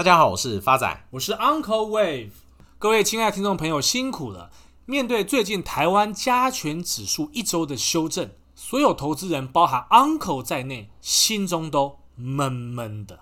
大家好，我是发仔，我是 Uncle Wave。各位亲爱的听众朋友，辛苦了！面对最近台湾加权指数一周的修正，所有投资人，包含 Uncle 在内，心中都闷闷的。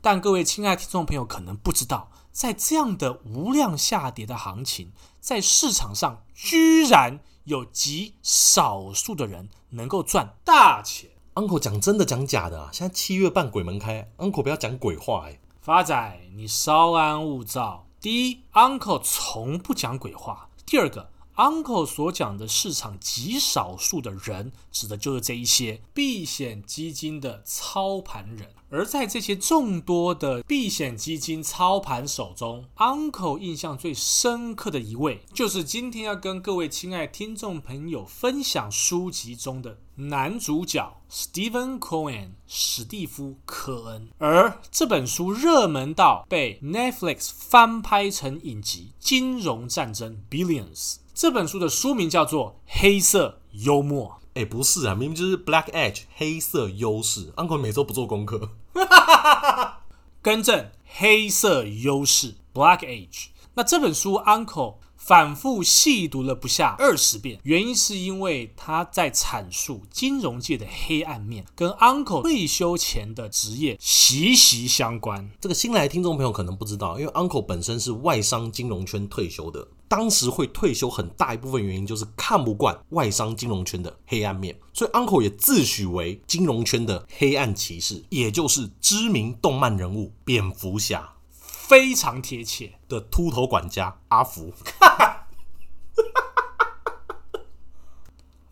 但各位亲爱的听众朋友可能不知道，在这样的无量下跌的行情，在市场上居然有极少数的人能够赚大钱。Uncle 讲真的讲假的啊？现在七月半鬼门开，Uncle 不要讲鬼话哎！发仔，你稍安勿躁。第一，Uncle 从不讲鬼话；第二个。Uncle 所讲的市场极少数的人，指的就是这一些避险基金的操盘人。而在这些众多的避险基金操盘手中，Uncle 印象最深刻的一位，就是今天要跟各位亲爱听众朋友分享书籍中的男主角 Stephen Cohen 史蒂夫·科恩。而这本书热门到被 Netflix 翻拍成影集《金融战争 Billions》。这本书的书名叫做《黑色幽默》。哎，不是啊，明明就是 Black Edge 黑色优势。Uncle 每周不做功课。更正，黑色优势 Black Edge。那这本书 Uncle 反复细读了不下二十遍，原因是因为他在阐述金融界的黑暗面，跟 Uncle 退休前的职业息息相关。这个新来的听众朋友可能不知道，因为 Uncle 本身是外商金融圈退休的，当时会退休很大一部分原因就是看不惯外商金融圈的黑暗面，所以 Uncle 也自诩为金融圈的黑暗骑士，也就是知名动漫人物蝙蝠侠。非常贴切的秃头管家阿福，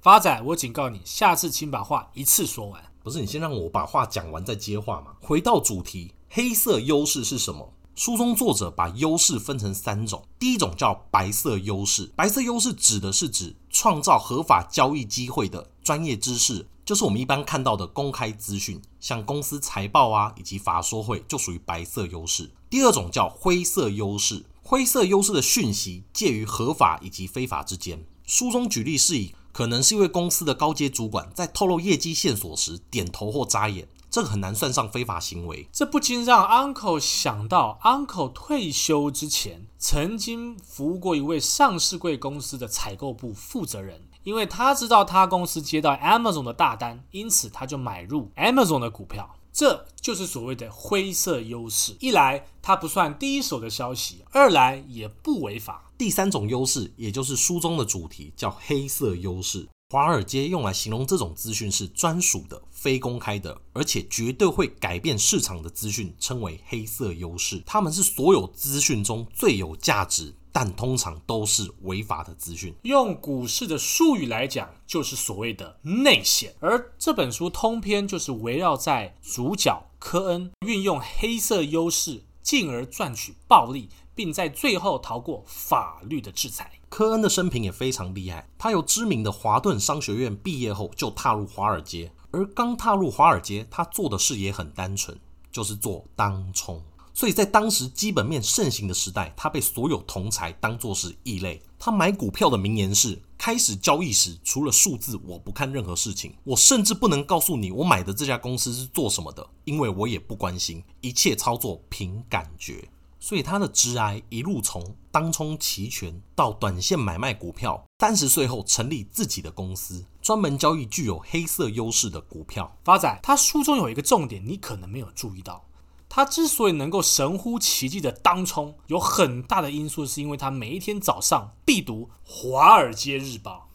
发仔，我警告你，下次请把话一次说完。不是，你先让我把话讲完再接话嘛。回到主题，黑色优势是什么？书中作者把优势分成三种，第一种叫白色优势，白色优势指的是指创造合法交易机会的专业知识。就是我们一般看到的公开资讯，像公司财报啊，以及法说会，就属于白色优势。第二种叫灰色优势，灰色优势的讯息介于合法以及非法之间。书中举例是以，可能是一位公司的高阶主管在透露业绩线索时点头或眨眼，这个很难算上非法行为。这不禁让 Uncle 想到，Uncle 退休之前曾经服务过一位上市贵公司的采购部负责人。因为他知道他公司接到 Amazon 的大单，因此他就买入 Amazon 的股票。这就是所谓的灰色优势。一来，它不算第一手的消息；二来，也不违法。第三种优势，也就是书中的主题，叫黑色优势。华尔街用来形容这种资讯是专属的、非公开的，而且绝对会改变市场的资讯，称为黑色优势。他们是所有资讯中最有价值。但通常都是违法的资讯。用股市的术语来讲，就是所谓的内线。而这本书通篇就是围绕在主角科恩运用黑色优势，进而赚取暴利，并在最后逃过法律的制裁。科恩的生平也非常厉害，他由知名的华顿商学院毕业后就踏入华尔街，而刚踏入华尔街，他做的事也很单纯，就是做当冲。所以在当时基本面盛行的时代，他被所有同侪当作是异类。他买股票的名言是：开始交易时，除了数字，我不看任何事情。我甚至不能告诉你我买的这家公司是做什么的，因为我也不关心。一切操作凭感觉。所以他的职涯一路从当冲期权到短线买卖股票。三十岁后成立自己的公司，专门交易具有黑色优势的股票。发仔，他书中有一个重点，你可能没有注意到。他之所以能够神乎其技的当冲，有很大的因素是因为他每一天早上必读《华尔街日报》。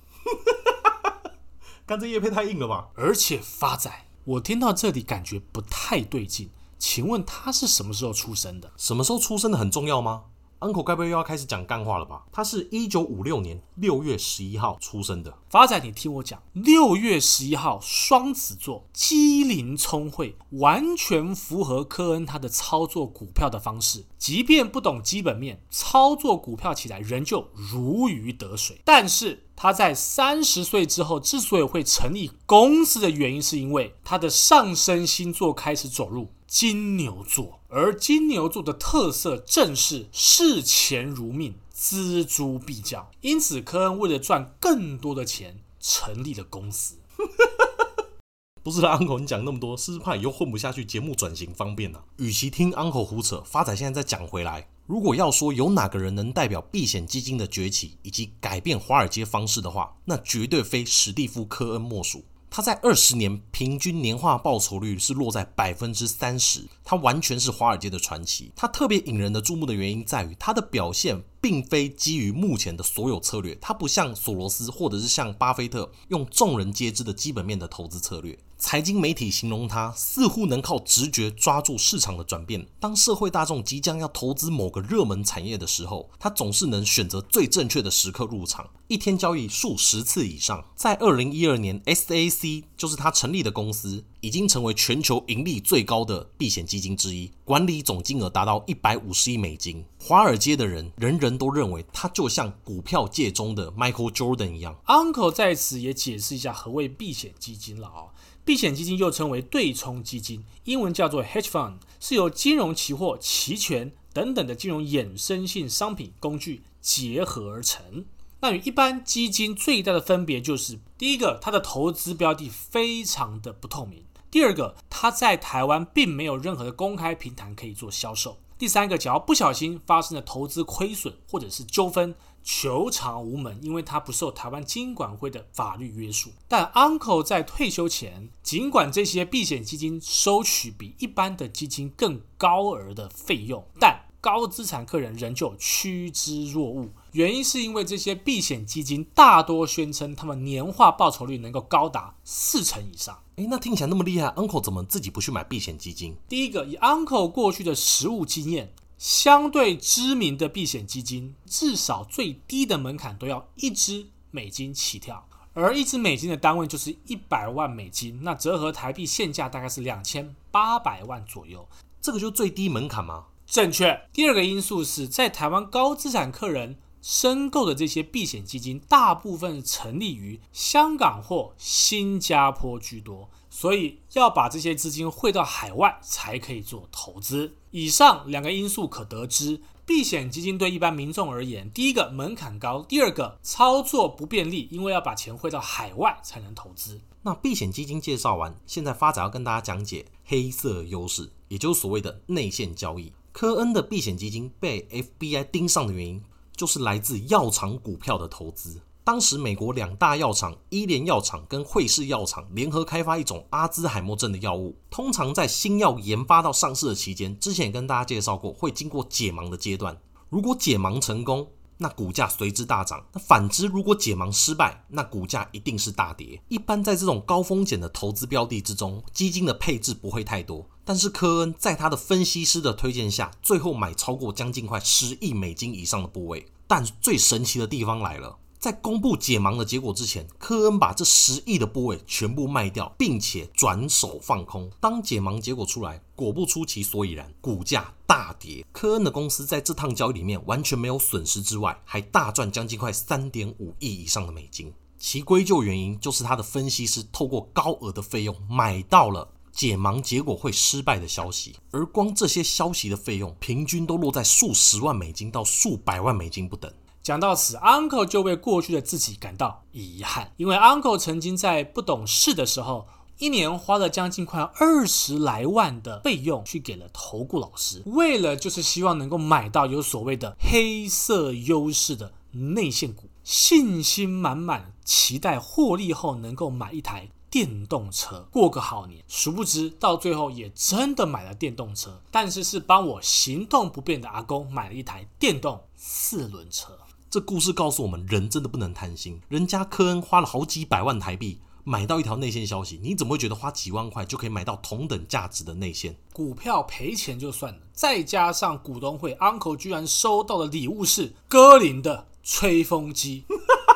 干这叶配太硬了吧？而且发仔，我听到这里感觉不太对劲，请问他是什么时候出生的？什么时候出生的很重要吗？Uncle 该不会又要开始讲干话了吧？他是一九五六年六月十一号出生的。发仔，你听我讲，六月十一号，双子座，机灵聪慧，完全符合科恩他的操作股票的方式。即便不懂基本面，操作股票起来仍旧如鱼得水。但是他在三十岁之后，之所以会成立公司的原因，是因为他的上升星座开始走入金牛座。而金牛座的特色正是视钱如命、锱铢必较，因此科恩为了赚更多的钱，成立了公司。不是啦，Uncle，你讲那么多，是不是怕以后混不下去，节目转型方便呢、与其听 Uncle 胡扯，发仔现在再讲回来，如果要说有哪个人能代表避险基金的崛起以及改变华尔街方式的话，那绝对非史蒂夫·科恩莫属。他在二十年平均年化报酬率是落在百分之三十，他完全是华尔街的传奇。他特别引人的注目的原因在于他的表现并非基于目前的所有策略，他不像索罗斯或者是像巴菲特用众人皆知的基本面的投资策略。财经媒体形容他似乎能靠直觉抓住市场的转变。当社会大众即将要投资某个热门产业的时候，他总是能选择最正确的时刻入场，一天交易数十次以上。在二零一二年，SAC 就是他成立的公司，已经成为全球盈利最高的避险基金之一，管理总金额达到一百五十亿美金。华尔街的人人人都认为他就像股票界中的 Michael Jordan 一样。Uncle 在此也解释一下何谓避险基金了啊、避险基金又称为对冲基金，英文叫做 hedge fund，是由金融期货、期权等等的金融衍生性商品工具结合而成。那与一般基金最大的分别就是，第一个，它的投资标的非常的不透明；第二个，它在台湾并没有任何的公开平台可以做销售；第三个，只要不小心发生了投资亏损或者是纠纷。求偿无门，因为它不受台湾金管会的法律约束。但 Uncle 在退休前，尽管这些避险基金收取比一般的基金更高额的费用，但高资产客人仍旧趋之若鹜。原因是因为这些避险基金大多宣称他们年化报酬率能够高达四成以上。诶，那听起来那么厉害，Uncle 怎么自己不去买避险基金？第一个，以 Uncle 过去的实务经验。相对知名的避险基金，至少最低的门槛都要一支美金起跳，而一支美金的单位就是一百万美金，那折合台币现价大概是两千八百万左右。这个就是最低门槛吗？正确。第二个因素是在台湾高资产客人申购的这些避险基金，大部分成立于香港或新加坡居多。所以要把这些资金汇到海外才可以做投资。以上两个因素可得知，避险基金对一般民众而言，第一个门槛高，第二个操作不便利，因为要把钱汇到海外才能投资。那避险基金介绍完，现在发展要跟大家讲解黑色优势，也就是所谓的内线交易。科恩的避险基金被 FBI 盯上的原因，就是来自药厂股票的投资。当时，美国两大药厂伊联药厂跟惠氏药厂联合开发一种阿兹海默症的药物。通常在新药研发到上市的期间，之前也跟大家介绍过，会经过解盲的阶段。如果解盲成功，那股价随之大涨；那反之，如果解盲失败，那股价一定是大跌。一般在这种高风险的投资标的之中，基金的配置不会太多。但是科恩在他的分析师的推荐下，最后买超过将近快十亿美金以上的部位。但最神奇的地方来了。在公布解盲的结果之前，科恩把这十亿的部位全部卖掉，并且转手放空。当解盲结果出来，果不出其所以然，股价大跌。科恩的公司在这趟交易里面完全没有损失之外，还大赚将近快三点五亿以上的美金。其归咎原因就是他的分析师透过高额的费用买到了解盲结果会失败的消息，而光这些消息的费用平均都落在数十万美金到数百万美金不等。讲到此，Uncle 就为过去的自己感到遗憾，因为 Uncle 曾经在不懂事的时候，一年花了将近快二十来万的费用去给了投顾老师，为了就是希望能够买到有所谓的黑色优势的内线股，信心满满，期待获利后能够买一台电动车过个好年。殊不知到最后也真的买了电动车，但是是帮我行动不便的阿公买了一台电动四轮车。这故事告诉我们，人真的不能贪心。人家科恩花了好几百万台币买到一条内线消息，你怎么会觉得花几万块就可以买到同等价值的内线？股票赔钱就算了，再加上股东会，Uncle 居然收到的礼物是歌林的吹风机。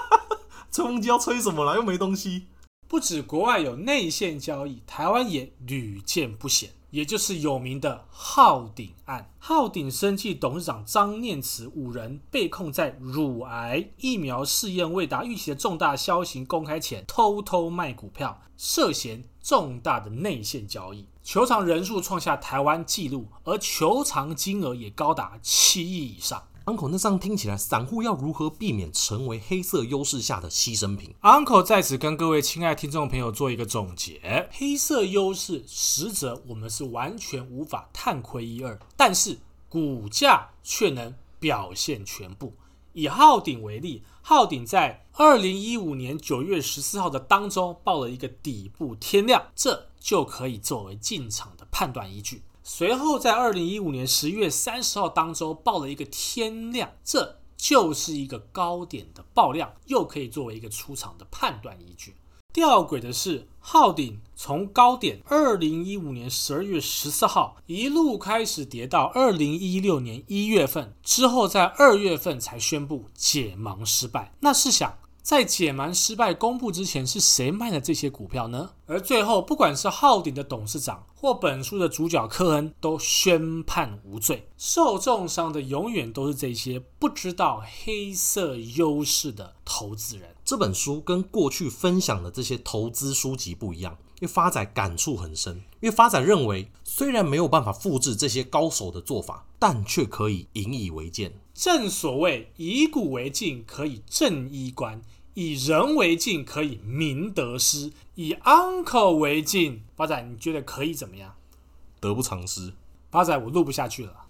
吹风机要吹什么了？又没东西。不止国外有内线交易，台湾也屡见不鲜。也就是有名的浩鼎案，浩鼎生技董事长张念慈五人被控在乳癌疫苗试验未达预期的重大消息公开前偷偷卖股票，涉嫌重大的内线交易，球场人数创下台湾纪录，而球场金额也高达七亿以上。Uncle，那这样听起来，散户要如何避免成为黑色优势下的牺牲品？Uncle 在此跟各位亲爱的听众朋友做一个总结：黑色优势实则我们是完全无法探窥一二，但是股价却能表现全部。以浩鼎为例，浩鼎在二零一五年九月十四号的当周报了一个底部天量，这就可以作为进场的判断依据。随后在二零一五年十一月三十号当周报了一个天量，这就是一个高点的爆量，又可以作为一个出场的判断依据。吊诡的是，浩鼎从高点二零一五年十二月十四号一路开始跌到二零一六年一月份，之后在二月份才宣布解盲失败。那试想，在解盲失败公布之前，是谁卖了这些股票呢？而最后，不管是浩鼎的董事长或本书的主角科恩，都宣判无罪。受重伤的永远都是这些不知道黑色优势的投资人。这本书跟过去分享的这些投资书籍不一样，因为发仔感触很深。因为发仔认为，虽然没有办法复制这些高手的做法，但却可以引以为鉴。正所谓以古为镜，可以正衣冠；以人为镜，可以明得失；以 Uncle 为镜，发仔你觉得可以怎么样？得不偿失。发仔，我录不下去了。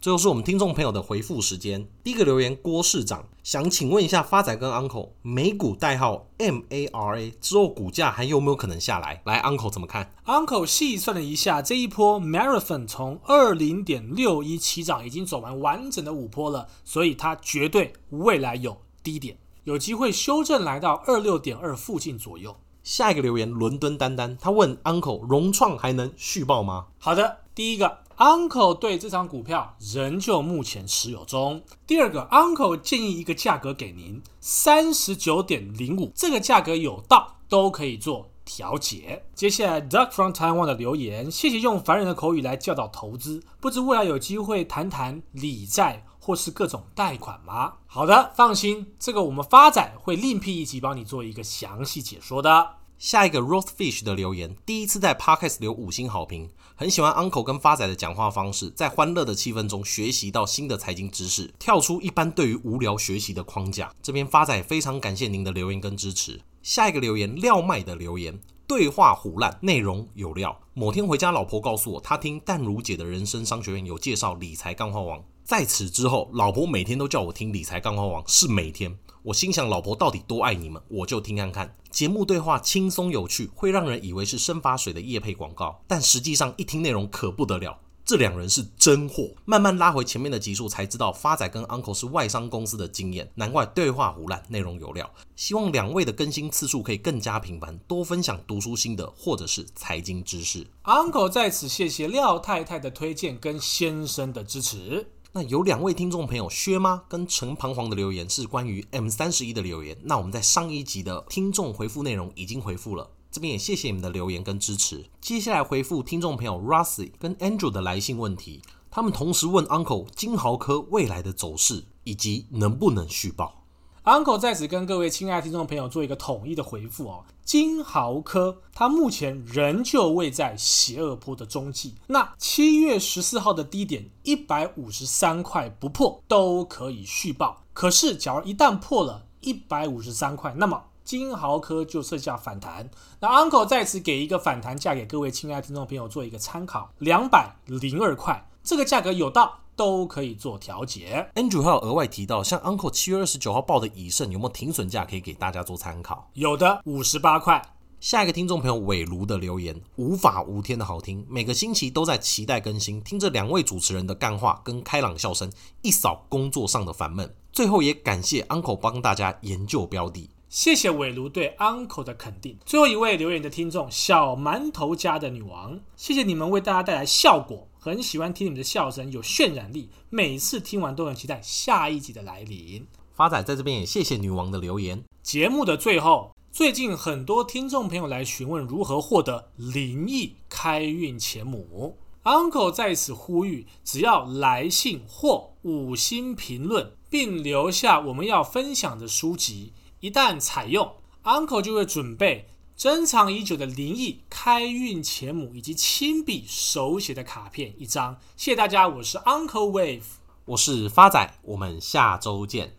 最后是我们听众朋友的回复时间。第一个留言，郭市长想请问一下发仔跟 Uncle，美股代号 MARA 之后股价还有没有可能下来？来，Uncle 怎么看？Uncle 细算了一下，这一波 Marathon 从二零点六一起涨，已经走完完整的五波了，所以它绝对未来有低点，有机会修正来到二六点二附近左右。下一个留言，伦敦丹丹，他问 Uncle，融创还能续报吗？好的，第一个。Uncle 对这张股票仍旧目前持有中。第二个，Uncle 建议一个价格给您，三十九点零五，这个价格有到都可以做调节。接下来，Duck from Taiwan 的留言，谢谢用凡人的口语来教导投资，不知未来有机会谈谈理债或是各种贷款吗？好的，放心，这个我们发仔会另辟一集帮你做一个详细解说的。下一个 Rosefish 的留言，第一次在 Podcast 留五星好评，很喜欢 Uncle 跟发仔的讲话方式，在欢乐的气氛中学习到新的财经知识，跳出一般对于无聊学习的框架。这边发仔非常感谢您的留言跟支持。下一个留言廖麦的留言，对话唬烂，内容有料。某天回家，老婆告诉我，她听淡如姐的人生商学院有介绍理财干货王，在此之后，老婆每天都叫我听理财干话王，是每天。我心想，老婆到底多爱你们？我就听看看。节目对话轻松有趣，会让人以为是生发水的夜配广告，但实际上一听内容可不得了。这两人是真货。慢慢拉回前面的集数，才知道发仔跟 Uncle 是外商公司的经验，难怪对话胡烂，内容有料。希望两位的更新次数可以更加频繁，多分享读书心得或者是财经知识。Uncle 在此谢谢廖太太的推荐跟先生的支持。那有两位听众朋友薛妈跟陈彷徨的留言是关于 M 三十一的留言。那我们在上一集的听众回复内容已经回复了，这边也谢谢你们的留言跟支持。接下来回复听众朋友 Rusty 跟 Andrew 的来信问题，他们同时问 Uncle 金豪科未来的走势以及能不能续报。Uncle 在此跟各位亲爱的听众朋友做一个统一的回复哦。金豪科它目前仍旧位在邪恶坡的中继，那七月十四号的低点一百五十三块不破都可以续报。可是，假如一旦破了一百五十三块，那么金豪科就设下反弹。那 Uncle 在此给一个反弹价给各位亲爱的听众朋友做一个参考，两百零二块，这个价格有到。都可以做调节。Andrew 还有额外提到，像 Uncle 七月二十九号报的以盛有没有停损价可以给大家做参考？有的，五十八块。下一个听众朋友伟卢的留言，无法无天的好听，每个星期都在期待更新，听着两位主持人的干话跟开朗笑声，一扫工作上的烦闷。最后也感谢 Uncle 帮大家研究标的，谢谢伟卢对 Uncle 的肯定。最后一位留言的听众小馒头家的女王，谢谢你们为大家带来效果。很喜欢听你们的笑声，有渲染力。每次听完都很期待下一集的来临。发仔在这边也谢谢女王的留言。节目的最后，最近很多听众朋友来询问如何获得灵异开运钱母。Uncle 在此呼吁，只要来信或五星评论，并留下我们要分享的书籍，一旦采用，Uncle 就会准备珍藏已久的灵异开运钱母以及亲笔手写的卡片一张。谢谢大家，我是 Uncle Wave，我是发仔，我们下周见。